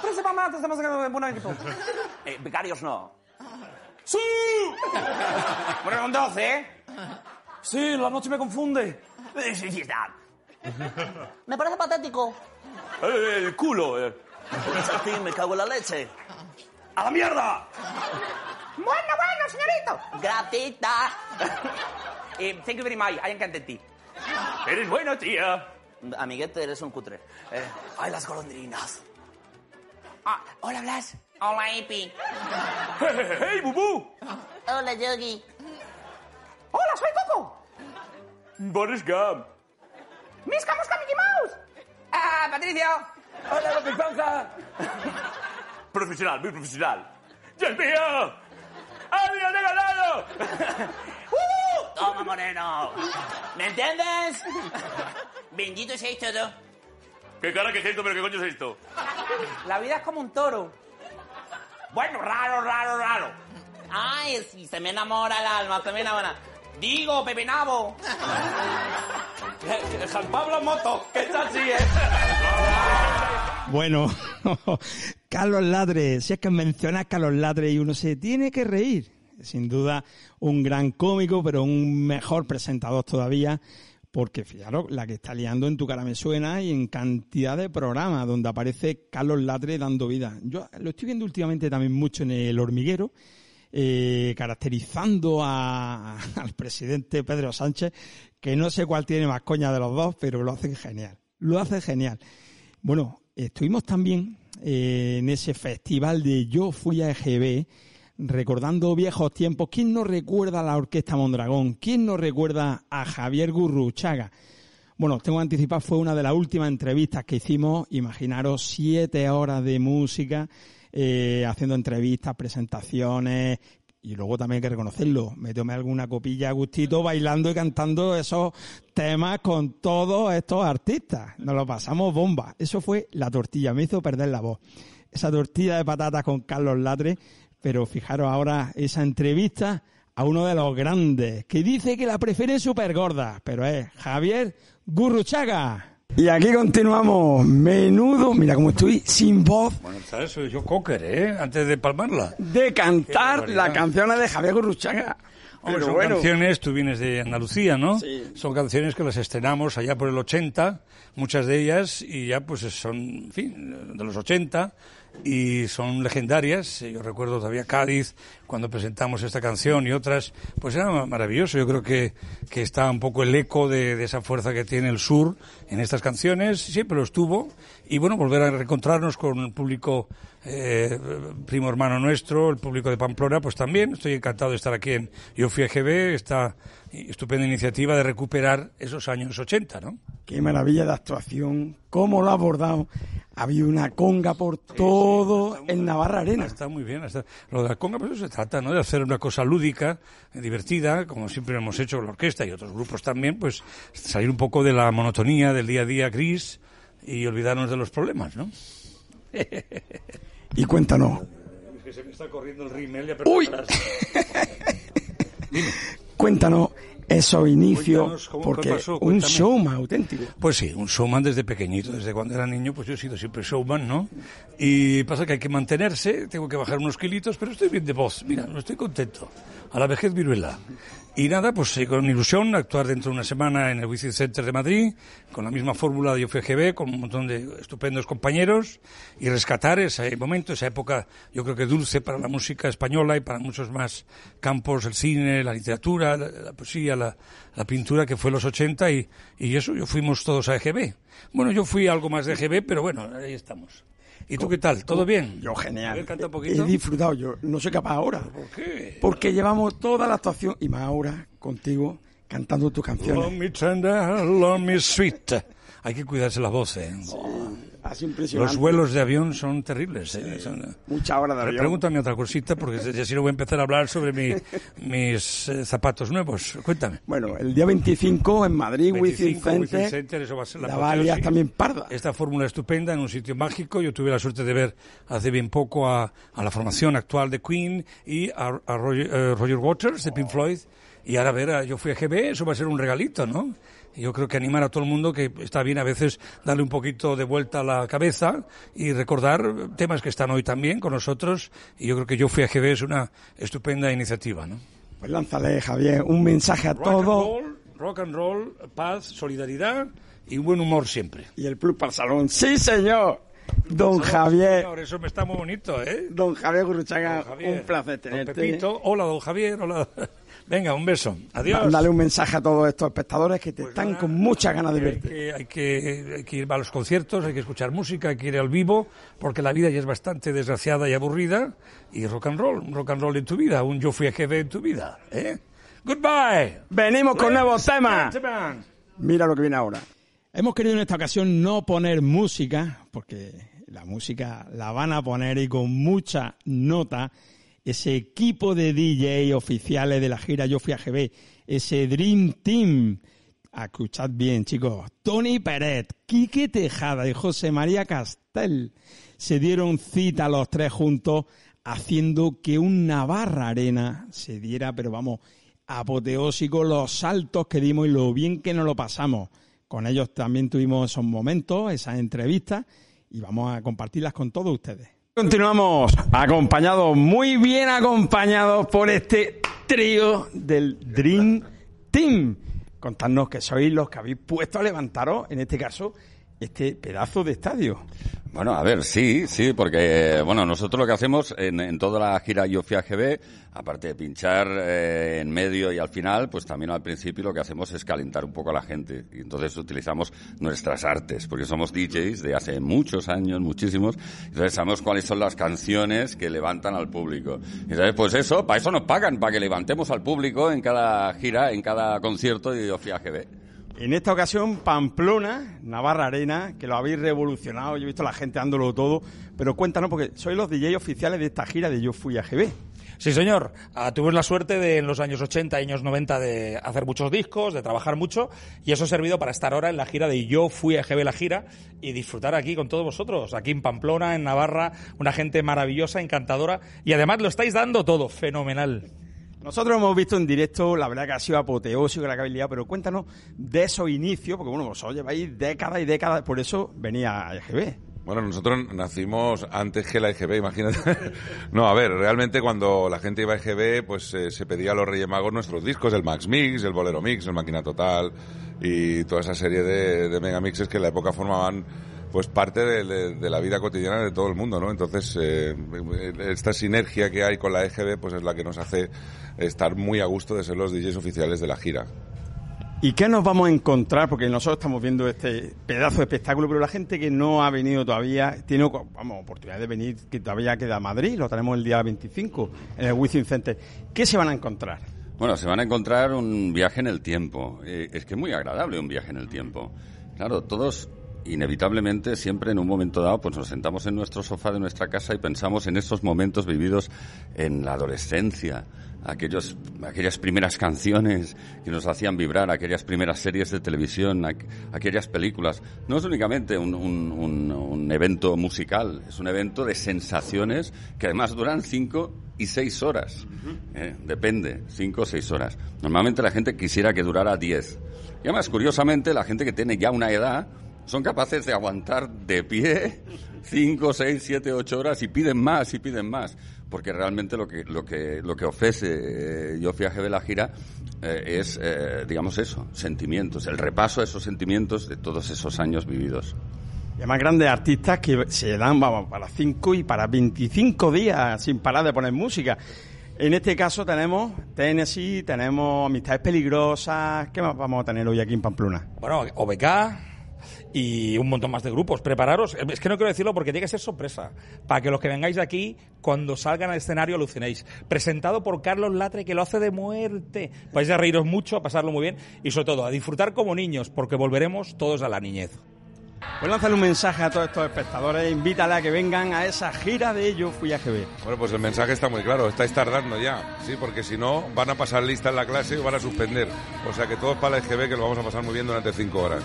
[SPEAKER 18] Principalmente estamos en buen equipo.
[SPEAKER 19] Eh, becarios no.
[SPEAKER 18] ¡Sí! Bueno, con 12, ¿eh?
[SPEAKER 19] Sí, la noche me confunde.
[SPEAKER 18] Sí, sí, está.
[SPEAKER 19] Me parece patético. Eh, el culo, eh. Chatín, me cago en la leche. ¡A la mierda!
[SPEAKER 18] Bueno, bueno, señorito.
[SPEAKER 19] Gratita.
[SPEAKER 18] Eh, thank you very much. I am content.
[SPEAKER 19] Eres buena, tía. Amiguete, eres un cutre. Eh, ay, las golondrinas.
[SPEAKER 18] Ah, hola, Blas. Hola, Epi.
[SPEAKER 19] ¡Hey, Bubú!
[SPEAKER 18] Hola, Yogi. Hola, soy Coco.
[SPEAKER 19] Boris Gump.
[SPEAKER 18] Misca, mosca, Mickey Mouse. Ah, Patricio.
[SPEAKER 19] Hola, Lope Panza. Profesional, muy profesional. ¡Dios mío! ¡Adiós, he ganado!
[SPEAKER 18] ¡Uh! Toma, moreno. ¿Me entiendes? Bendito seáis todo.
[SPEAKER 19] ¿Qué cara que es esto, pero qué coño es esto?
[SPEAKER 18] La vida es como un toro. Bueno, raro, raro, raro. Ay, sí, se me enamora el alma, se me enamora. Digo, Pepe Nabo.
[SPEAKER 19] Juan Pablo Moto, que está así, ¿eh?
[SPEAKER 3] Bueno, Carlos Ladre, si es que mencionas Carlos Ladre y uno se tiene que reír. Sin duda, un gran cómico, pero un mejor presentador todavía, porque fijaros, la que está liando en Tu cara me suena y en cantidad de programas donde aparece Carlos Ladre dando vida. Yo lo estoy viendo últimamente también mucho en El Hormiguero, eh, caracterizando a- al presidente Pedro Sánchez, que no sé cuál tiene más coña de los dos, pero lo hacen genial. Lo hace genial. Bueno, estuvimos también eh, en ese festival de Yo Fui a EGB, recordando viejos tiempos. ¿Quién no recuerda a la Orquesta Mondragón? ¿Quién no recuerda a Javier Gurruchaga? Bueno, tengo que anticipar, fue una de las últimas entrevistas que hicimos. Imaginaros siete horas de música, eh, haciendo entrevistas, presentaciones. Y luego también hay que reconocerlo, me tomé alguna copilla a gustito bailando y cantando esos temas con todos estos artistas. Nos lo pasamos bomba. Eso fue la tortilla, me hizo perder la voz. Esa tortilla de patatas con Carlos Latre, pero fijaros ahora esa entrevista a uno de los grandes, que dice que la prefiere súper gorda, pero es Javier Gurruchaga. Y aquí continuamos. Menudo, mira cómo estoy sin voz
[SPEAKER 20] Bueno, ¿sabes? Soy yo cocker, ¿eh? Antes de palmarla.
[SPEAKER 3] de cantar las canciones de Javier Gurruchaga. Hombre,
[SPEAKER 20] son
[SPEAKER 3] bueno.
[SPEAKER 20] canciones, tú vienes de Andalucía, ¿no?
[SPEAKER 3] Sí.
[SPEAKER 20] Son canciones que las estrenamos allá por el 80, muchas de ellas, y ya pues son, en fin, de los 80, y son legendarias. Yo recuerdo todavía Cádiz, cuando presentamos esta canción y otras, pues era ma- maravilloso. Yo creo que, que está un poco el eco de, esa fuerza que tiene el sur en estas canciones, siempre lo estuvo. Y bueno, volver a reencontrarnos con el público eh, primo hermano nuestro, el público de Pamplona, pues también estoy encantado de estar aquí en Yo Fui a GB, esta estupenda iniciativa de recuperar esos años 80, ¿no?
[SPEAKER 3] Qué maravilla de actuación, cómo lo ha abordado. Había una conga por todo en Navarra Arena.
[SPEAKER 20] Está muy bien. está- Lo de la conga, pues eso se trata, ¿no? De hacer una cosa lúdica, eh, divertida, como siempre hemos hecho la orquesta y otros grupos también, pues salir un poco de la monotonía del día a día gris y olvidarnos de los problemas, ¿no?
[SPEAKER 3] Y cuéntanos,
[SPEAKER 20] Es que se me está corriendo el ya
[SPEAKER 3] ¡Uy!
[SPEAKER 20] prepararás.
[SPEAKER 3] cuéntanos esos inicios, porque
[SPEAKER 20] pasó,
[SPEAKER 3] un showman auténtico.
[SPEAKER 20] Pues sí, un showman desde pequeñito, desde cuando era niño, pues yo he sido siempre showman, ¿no? Y pasa que hay que mantenerse, tengo que bajar unos kilitos, pero estoy bien de voz, mira, no estoy contento. A la vejez viruela. Y nada, pues sí, con ilusión, actuar dentro de una semana en el Wizzing Center de Madrid, con la misma fórmula de Yo Fui a GB, con un montón de estupendos compañeros, y rescatar ese momento, esa época, yo creo que dulce para la música española y para muchos más campos, el cine, la literatura, la, la poesía, la, la pintura, que fue los 80, y, y eso, yo fuimos todos a EGB. Bueno, yo fui algo más de EGB, pero bueno, ahí estamos. ¿Y tú qué tal? ¿Todo bien?
[SPEAKER 3] Yo genial.
[SPEAKER 20] canta un
[SPEAKER 3] He
[SPEAKER 20] poquito.
[SPEAKER 3] disfrutado, yo no soy capaz ahora.
[SPEAKER 20] ¿Por qué?
[SPEAKER 3] Porque llevamos toda la actuación, y más ahora, contigo, cantando tus
[SPEAKER 20] Love
[SPEAKER 3] canciones.
[SPEAKER 20] me tender, love me sweet. Hay que cuidarse la voz, ¿eh?
[SPEAKER 3] Así impresionante.
[SPEAKER 20] Los vuelos de avión son terribles. ¿eh? Son-
[SPEAKER 3] Muchas horas de avión.
[SPEAKER 20] Pregúntame otra cosita, porque si si no voy a empezar a hablar sobre mi- mis eh, zapatos nuevos. Cuéntame.
[SPEAKER 3] Bueno, el día 25 en Madrid, Wizzing
[SPEAKER 20] 25, Wizzing
[SPEAKER 3] Center,
[SPEAKER 20] Center, eso va a ser la
[SPEAKER 3] la también parda.
[SPEAKER 20] Esta fórmula estupenda en un sitio mágico. Yo tuve la suerte de ver hace bien poco a, a la formación actual de Queen y a, a Roger, eh, Roger Waters de Pink Floyd. Y ahora ver, a- yo fui a GB, eso va a ser un regalito, ¿no? Yo creo que animar a todo el mundo que está bien a veces darle un poquito de vuelta a la cabeza y recordar temas que están hoy también con nosotros. Y yo creo que yo fui a GB es una estupenda iniciativa, ¿no?
[SPEAKER 3] Pues lánzale, Javier, un mensaje a todos.
[SPEAKER 20] rock and roll, paz, solidaridad y buen humor siempre.
[SPEAKER 3] Y el plus para el salón. ¡Sí, señor! Don Javier.
[SPEAKER 20] Señor, eso me está muy bonito, ¿eh?
[SPEAKER 3] Don Javier Gurruchaga,
[SPEAKER 20] Don Javier,
[SPEAKER 3] un placer
[SPEAKER 20] don
[SPEAKER 3] tenerte.
[SPEAKER 20] Pepito, hola, don Javier, hola. Venga, un beso. Adiós.
[SPEAKER 3] Dale un mensaje a todos estos espectadores que te
[SPEAKER 20] Pues
[SPEAKER 3] están con muchas ganas de
[SPEAKER 20] Hay
[SPEAKER 3] verte.
[SPEAKER 20] que, hay, que, hay que ir a los conciertos, hay que escuchar música, hay que ir al vivo, porque la vida ya es bastante desgraciada y aburrida. Y rock and roll, un rock and roll en tu vida, un yo fui a GB en tu vida. ¿eh? Goodbye.
[SPEAKER 3] Venimos con nuevos temas. Mira lo que viene ahora. Hemos querido en esta ocasión no poner música, porque la música la van a poner y con mucha nota ese equipo de DJ oficiales de la gira Yo Fui a GB, ese Dream Team. Escuchad bien, chicos. Tony Peret, Quique Tejada y José María Castel se dieron cita los tres juntos haciendo que un Navarra Arena se diera, pero vamos, apoteósico los saltos que dimos y lo bien que nos lo pasamos. Con ellos también tuvimos esos momentos, esas entrevistas y vamos a compartirlas con todos ustedes. Continuamos acompañados, muy bien acompañados por este trío del Dream Team. Contadnos que sois los que habéis puesto a levantaros, en este caso, este pedazo de estadio.
[SPEAKER 21] Bueno, a ver, sí, sí, porque, bueno, nosotros lo que hacemos en, en toda la gira Yo Fui a GB, aparte de pinchar eh, en medio y al final, pues también al principio lo que hacemos es calentar un poco a la gente. Y entonces utilizamos nuestras artes, porque somos DJs de hace muchos años, muchísimos, entonces sabemos cuáles son las canciones que levantan al público. Y entonces, pues eso, para eso nos pagan, para que levantemos al público en cada gira, en cada concierto de Yo Fui a GB.
[SPEAKER 3] En esta ocasión, Pamplona, Navarra Arena, que lo habéis revolucionado, yo he visto la gente dándolo todo, pero cuéntanos, porque sois los DJ oficiales de esta gira de Yo Fui a GB.
[SPEAKER 22] Sí, señor. Ah, tuvimos la suerte de en los años 80 y años 90 de hacer muchos discos, de trabajar mucho, y eso ha servido para estar ahora en la gira de Yo Fui a GB la gira y disfrutar aquí con todos vosotros, aquí en Pamplona, en Navarra, una gente maravillosa, encantadora, y además lo estáis dando todo, fenomenal.
[SPEAKER 3] Nosotros hemos visto en directo, la verdad que ha sido apoteósico la que pero cuéntanos de esos inicios, porque bueno, vosotros lleváis décadas y décadas, por eso venía a EGB.
[SPEAKER 23] Bueno, nosotros nacimos antes que la EGB, imagínate. no, a ver, realmente cuando la gente iba a EGB, pues eh, se pedía a los Reyes Magos nuestros discos, el Max Mix, el Bolero Mix, el Máquina Total y toda esa serie de, de megamixes que en la época formaban pues parte de, de- de la vida cotidiana de todo el mundo, ¿no? Entonces, eh, esta sinergia que hay con la EGB, pues es la que nos hace estar muy a gusto de ser los DJs oficiales de la gira.
[SPEAKER 3] ¿Y qué nos vamos a encontrar? Porque nosotros estamos viendo este pedazo de espectáculo, pero la gente que no ha venido todavía tiene vamos, oportunidad de venir, que todavía queda a Madrid, lo tenemos el día 25 en el Wizzing Center. ¿Qué se van a encontrar?
[SPEAKER 21] Bueno, se van a encontrar un viaje en el tiempo. Eh, es que es muy agradable un viaje en el tiempo. Claro, todos inevitablemente siempre en un momento dado pues nos sentamos en nuestro sofá de nuestra casa y pensamos en esos momentos vividos en la adolescencia, aquellos, aquellas primeras canciones que nos hacían vibrar, aquellas primeras series de televisión, aqu- aquellas películas. No es únicamente un, un- un- un evento musical, es un evento de sensaciones que además duran cinco y seis horas. Eh, depende, cinco o seis horas. Normalmente la gente quisiera que durara diez. Y además, curiosamente, la gente que tiene ya una edad son capaces de aguantar de pie cinco, seis, siete, ocho horas y piden más y piden más. Porque realmente lo que, lo que, lo que ofrece eh, Yo viaje de la gira eh, es, eh, digamos eso, sentimientos, el repaso de esos sentimientos de todos esos años vividos.
[SPEAKER 3] Y además grandes artistas que se dan vamos, para 5 y para 25 días sin parar de poner música. En este caso tenemos Tennessee, tenemos Amistades Peligrosas. ¿Qué más vamos a tener hoy aquí en Pamplona?
[SPEAKER 22] Bueno, OBK y un montón más de grupos. Prepararos. Es que no quiero decirlo porque tiene que ser sorpresa. Para que los que vengáis aquí, cuando salgan al escenario, alucinéis. Presentado por Carlos Latre, que lo hace de muerte. Vais a reíros mucho, a pasarlo muy bien y sobre todo a disfrutar como niños, porque volveremos todos a la niñez.
[SPEAKER 3] Pues lánzale un mensaje a todos estos espectadores, invítale a que vengan a esa gira de Yo Fui a GB.
[SPEAKER 23] Bueno, pues el mensaje está muy claro, estáis tardando ya, sí, porque si no van a pasar lista en la clase y van a suspender. O sea que todos para la EGB que lo vamos a pasar muy bien durante cinco horas.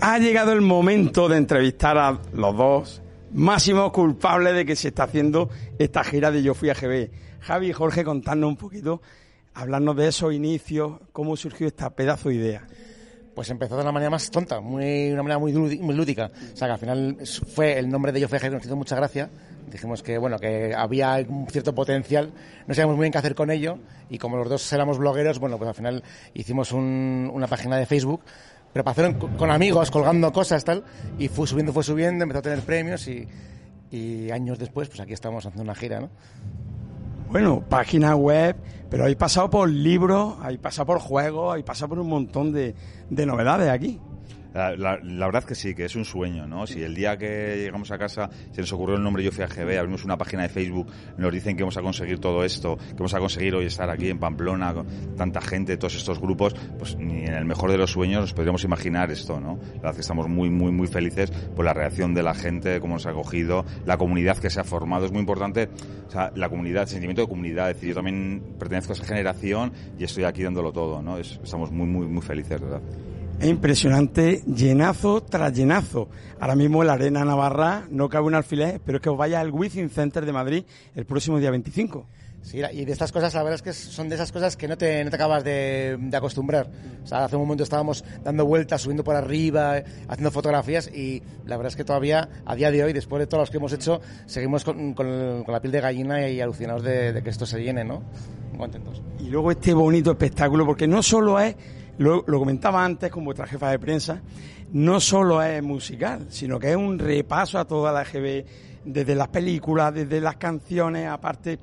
[SPEAKER 3] Ha llegado el momento de entrevistar a los dos máximos culpables de que se está haciendo esta gira de Yo Fui a GB. Javi y Jorge, contarnos un poquito, hablarnos de esos inicios, cómo surgió esta pedazo de idea.
[SPEAKER 24] Pues empezó de una manera más tonta, muy, una manera muy, muy lúdica. O sea, que al final fue el nombre de Yo Fui GB, nos hizo mucha gracia. Dijimos que, bueno, que había un cierto potencial, no sabíamos muy bien qué hacer con ello, y como los dos éramos blogueros, bueno, pues al final hicimos un- una página de Facebook, pero para hacerlo con, amigos, colgando cosas, tal, y fue subiendo, fue subiendo, empezó a tener premios, y, años después, pues aquí estamos haciendo una gira, ¿no?
[SPEAKER 3] Bueno, página web, pero hay pasado por libros, hay pasado por juegos, hay pasado por un montón de novedades aquí.
[SPEAKER 25] La, la- la verdad que sí, que es un sueño, ¿no? Si el día que llegamos a casa se nos ocurrió el nombre Yo Fui a GB, abrimos una página de Facebook, nos dicen que vamos a conseguir todo esto, que vamos a conseguir hoy estar aquí en Pamplona con tanta gente, todos estos grupos, pues ni en el mejor de los sueños nos podríamos imaginar esto, ¿no? La verdad que estamos muy, muy, muy felices por la reacción de la gente, cómo nos ha acogido, la comunidad que se ha formado, es muy importante, o sea, la comunidad, el sentimiento de comunidad, es decir, yo también pertenezco a esa generación y estoy aquí dándolo todo, ¿no? Es- estamos muy, muy, muy felices, ¿verdad?
[SPEAKER 3] Es impresionante, llenazo tras llenazo. Ahora mismo la Arena Navarra no cabe un alfiler, pero es que os vaya al Wizzing Center de Madrid el próximo día 25.
[SPEAKER 24] Sí, y de estas cosas, la verdad es que son de esas cosas que no te, no te acabas de, de acostumbrar. O sea, hace un momento estábamos dando vueltas, subiendo por arriba, eh, haciendo fotografías y la verdad es que todavía, a día de hoy, después de todos los que hemos hecho, seguimos con, con el- con la piel de gallina y alucinados de, de que esto se llene, ¿no? Muy contentos.
[SPEAKER 3] Y luego este bonito espectáculo, porque no solo es, lo, lo comentaba antes con vuestra jefa de prensa, no solo es musical, sino que es un repaso a toda la GB, desde las películas, desde las canciones, aparte,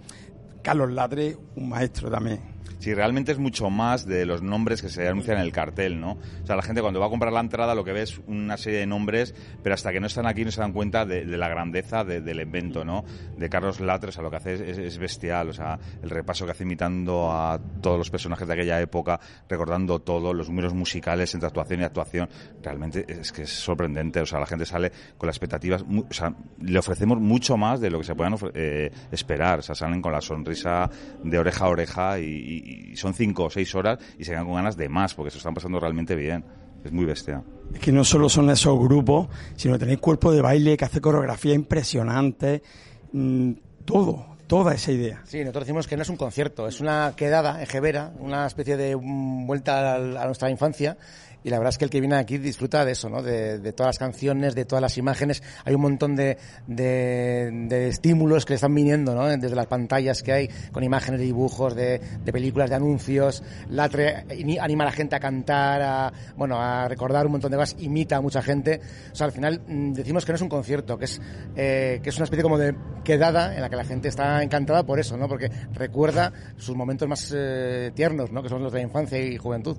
[SPEAKER 3] Carlos Latre, un maestro también.
[SPEAKER 25] Sí, realmente es mucho más de los nombres que se anuncian en el cartel, ¿no? O sea, la gente cuando va a comprar la entrada lo que ve es una serie de nombres, pero hasta que no están aquí no se dan cuenta de, la grandeza de- del evento, ¿no? De Carlos Latre, o sea, lo que hace es, es- es bestial, o sea, el repaso que hace imitando a todos los personajes de aquella época, recordando todo, los números musicales entre actuación y actuación, realmente es que es sorprendente, o sea, la gente sale con las expectativas, o sea, le ofrecemos mucho más de lo que se puedan eh, esperar, o sea, salen con la sonrisa de oreja a oreja y, y- y son cinco o seis horas y se quedan con ganas de más porque se están pasando realmente bien. Es muy bestia.
[SPEAKER 3] Es que no solo son esos grupos, sino que tenéis cuerpo de baile que hace coreografía impresionante, mm, todo, toda esa idea.
[SPEAKER 24] Sí, nosotros decimos que no es un concierto, es una quedada ejevera, una especie de mm, vuelta a nuestra infancia. Y la verdad es que el que viene aquí disfruta de eso, ¿no? De, de todas las canciones, de todas las imágenes. Hay un montón de, de, de estímulos que le están viniendo, ¿no? Desde las pantallas que hay, con imágenes de dibujos, de, películas, de anuncios. Latre anima a la gente a cantar, a, bueno, a recordar un montón de cosas, imita a mucha gente. O sea, al final mm, decimos que no es un concierto, que es, eh, que es una especie como de quedada en la que la gente está encantada por eso, ¿no? Porque recuerda sus momentos más eh, tiernos, ¿no? Que son los de la infancia y juventud.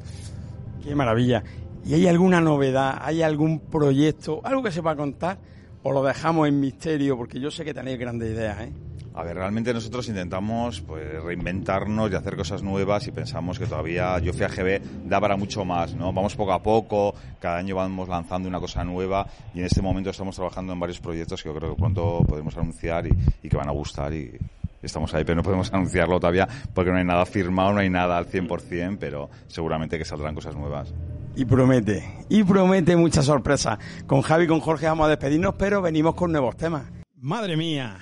[SPEAKER 3] Qué maravilla. ¿Y hay alguna novedad? ¿Hay algún proyecto? ¿Algo que se va a contar? ¿O lo dejamos en misterio? Porque yo sé que tenéis grandes ideas, ¿eh?
[SPEAKER 25] A ver, realmente nosotros intentamos pues reinventarnos y hacer cosas nuevas y pensamos que todavía Yo fui a GB da para mucho más, ¿no? Vamos poco a poco, cada año vamos lanzando una cosa nueva y en este momento estamos trabajando en varios proyectos que yo creo que pronto podemos anunciar y, y que van a gustar y estamos ahí, pero no podemos anunciarlo todavía porque no hay nada firmado, no hay nada al 100%, pero seguramente que saldrán cosas nuevas.
[SPEAKER 3] Y promete, y promete muchas sorpresas. Con Javi y con Jorge vamos a despedirnos, pero venimos con nuevos temas. Madre mía,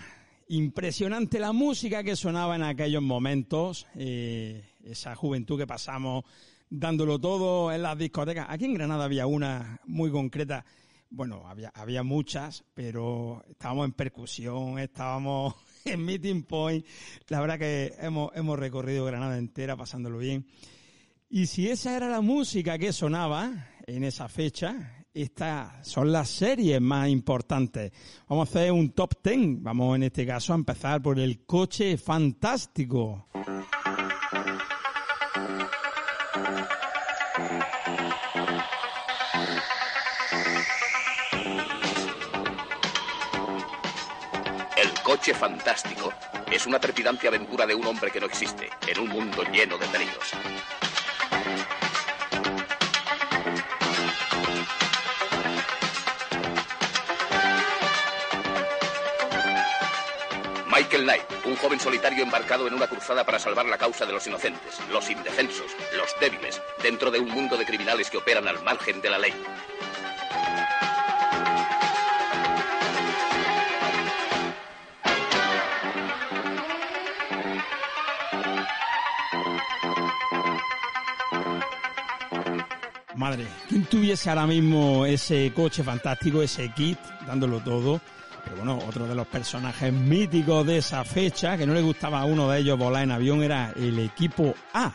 [SPEAKER 3] impresionante la música que sonaba en aquellos momentos, eh, esa juventud que pasamos dándolo todo en las discotecas. Aquí en Granada había una muy concreta, bueno, había, había muchas, pero estábamos en percusión, estábamos en Meeting Point. La verdad que hemos, hemos recorrido Granada entera pasándolo bien. Y si esa era la música que sonaba en esa fecha, estas son las series más importantes. Vamos a hacer un top ten. Vamos en este caso a empezar por el coche fantástico.
[SPEAKER 26] Coche fantástico es una trepidante aventura de un hombre que no existe, en un mundo lleno de peligros. Michael Knight, un joven solitario embarcado en una cruzada para salvar la causa de los inocentes, los indefensos, los débiles, dentro de un mundo de criminales que operan al margen de la ley.
[SPEAKER 3] Madre, ¿quién tuviese ahora mismo ese coche fantástico, ese kit, dándolo todo? Pero bueno, otro de los personajes míticos de esa fecha, que no le gustaba a uno de ellos volar en avión, era el equipo A.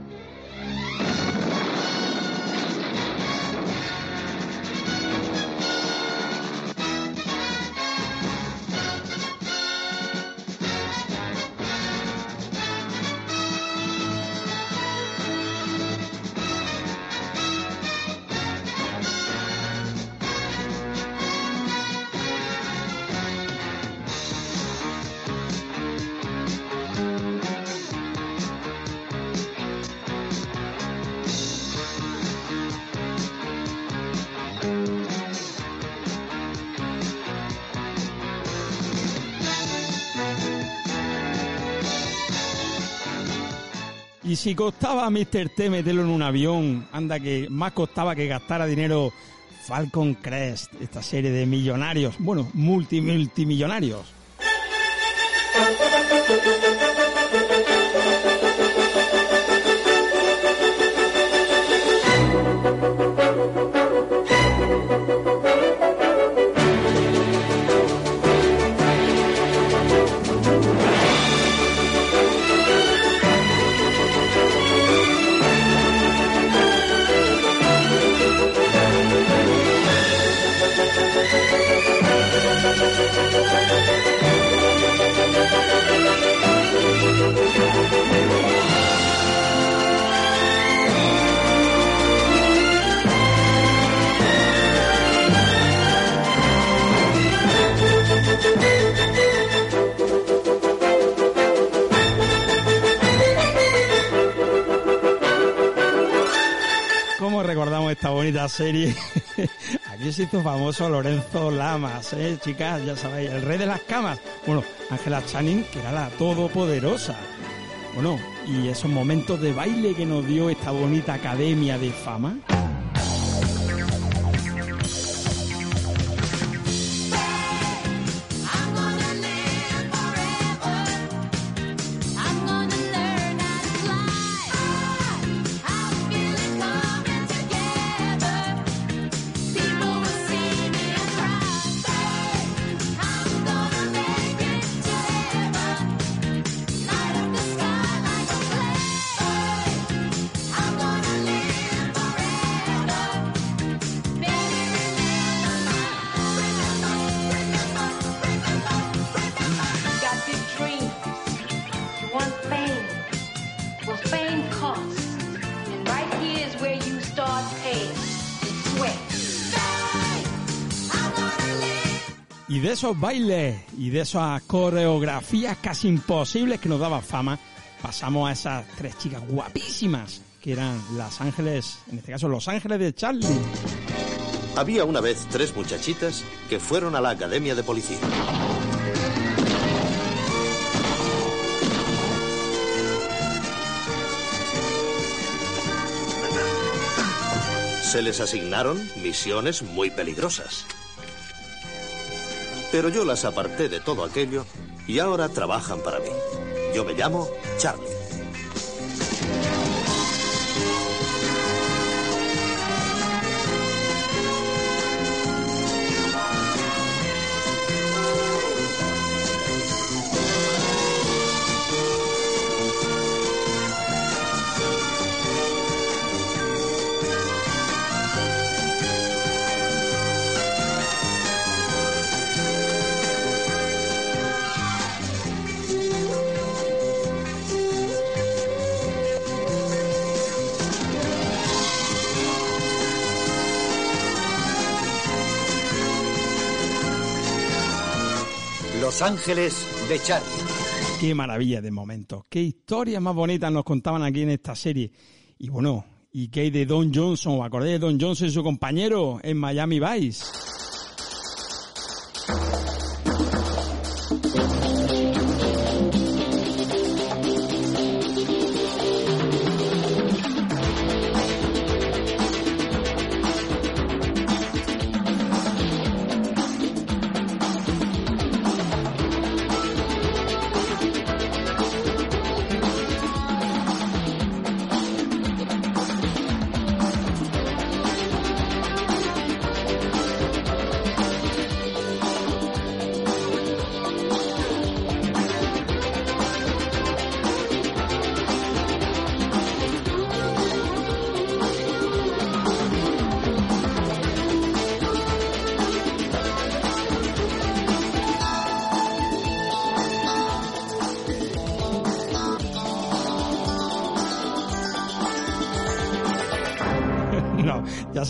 [SPEAKER 3] si costaba a Mr. T meterlo en un avión, anda que más costaba que gastara dinero Falcon Crest, esta serie de millonarios, bueno, multi multimillonarios. Esta bonita serie? Aquí se hizo famoso Lorenzo Lamas, ¿eh, chicas? Ya sabéis, el rey de las camas. Bueno, Ángela Channing, que era la todopoderosa. Bueno, y esos momentos de baile que nos dio esta bonita academia de fama. Esos bailes y de esas coreografías casi imposibles que nos daba fama, pasamos a esas tres chicas guapísimas que eran las ángeles, en este caso los ángeles de Charlie.
[SPEAKER 27] Había una vez tres muchachitas que fueron a la academia de policía. Se les asignaron misiones muy peligrosas. Pero yo las aparté de todo aquello y ahora trabajan para mí. Yo me llamo Charlie.
[SPEAKER 28] Ángeles de Charlie.
[SPEAKER 3] Qué maravilla de momentos, qué historias más bonitas nos contaban aquí en esta serie. Y bueno, ¿y qué hay de Don Johnson? ¿Os acordáis de Don Johnson y su compañero en Miami Vice?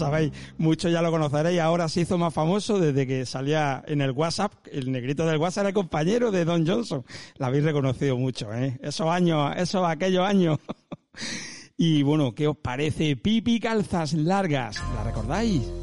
[SPEAKER 3] Sabéis, muchos ya lo conoceréis. Ahora se hizo más famoso desde que salía en el WhatsApp. El negrito del WhatsApp era el compañero de Don Johnson. La habéis reconocido mucho, ¿eh? Esos años, esos aquellos años. y bueno, ¿qué os parece? Pipi Calzas Largas. ¿La recordáis?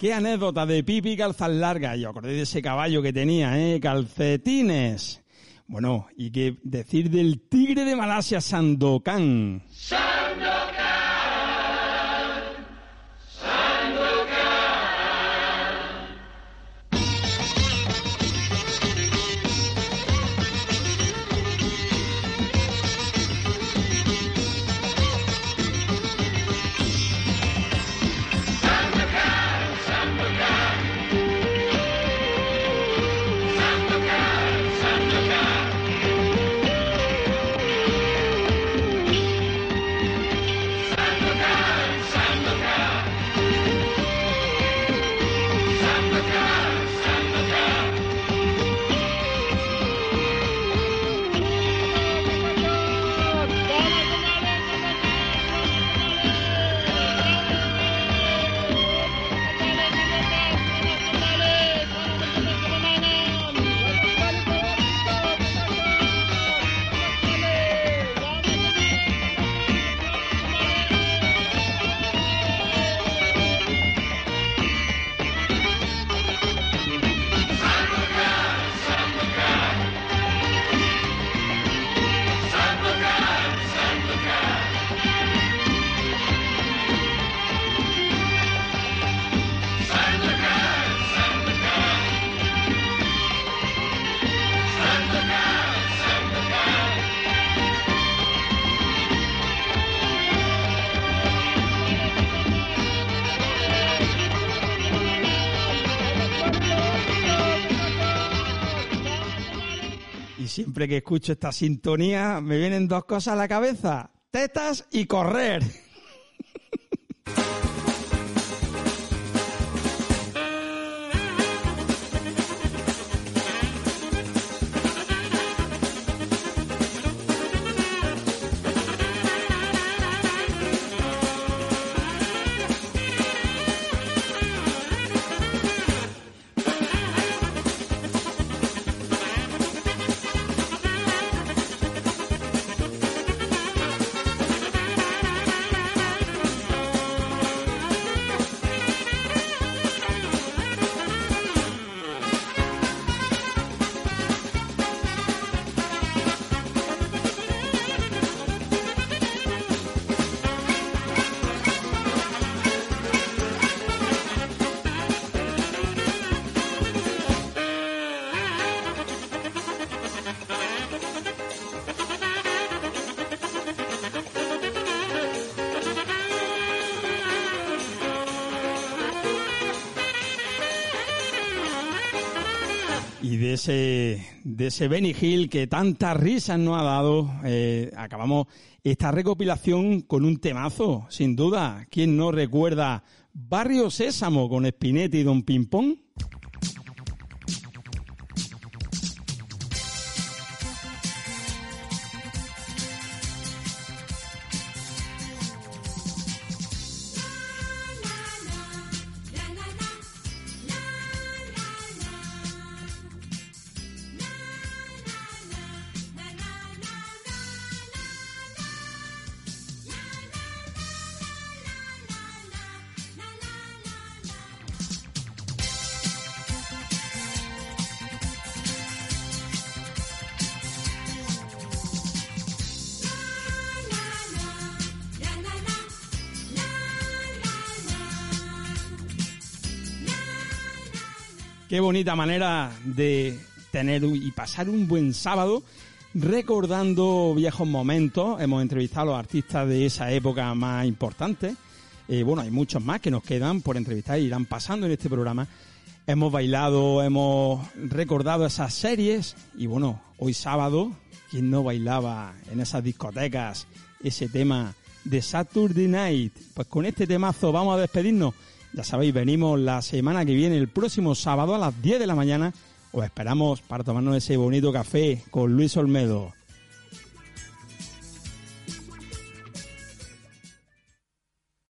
[SPEAKER 3] Qué anécdota de Pipi calzas largas. Yo acordé de ese caballo que tenía, ¿eh? Calcetines. Bueno, y qué decir del tigre de Malasia, Sandokan. Y que escucho esta sintonía me vienen dos cosas a la cabeza. Tetas y correr. Y de ese, de ese Benny Hill que tantas risas nos ha dado, eh, acabamos esta recopilación con un temazo, sin duda. ¿Quién no recuerda Barrio Sésamo con Spinetti y Don Pimpón? Qué bonita manera de tener y pasar un buen sábado recordando viejos momentos. Hemos entrevistado a los artistas de esa época más importantes. Eh, bueno, hay muchos más que nos quedan por entrevistar y irán pasando en este programa. Hemos bailado, hemos recordado esas series y bueno, hoy sábado, ¿quién no bailaba en esas discotecas ese tema de Saturday Night? Pues con este temazo vamos a despedirnos. Ya sabéis, venimos la semana que viene, el próximo sábado a las 10 de la mañana. Os esperamos para tomarnos ese bonito café con Luis Olmedo.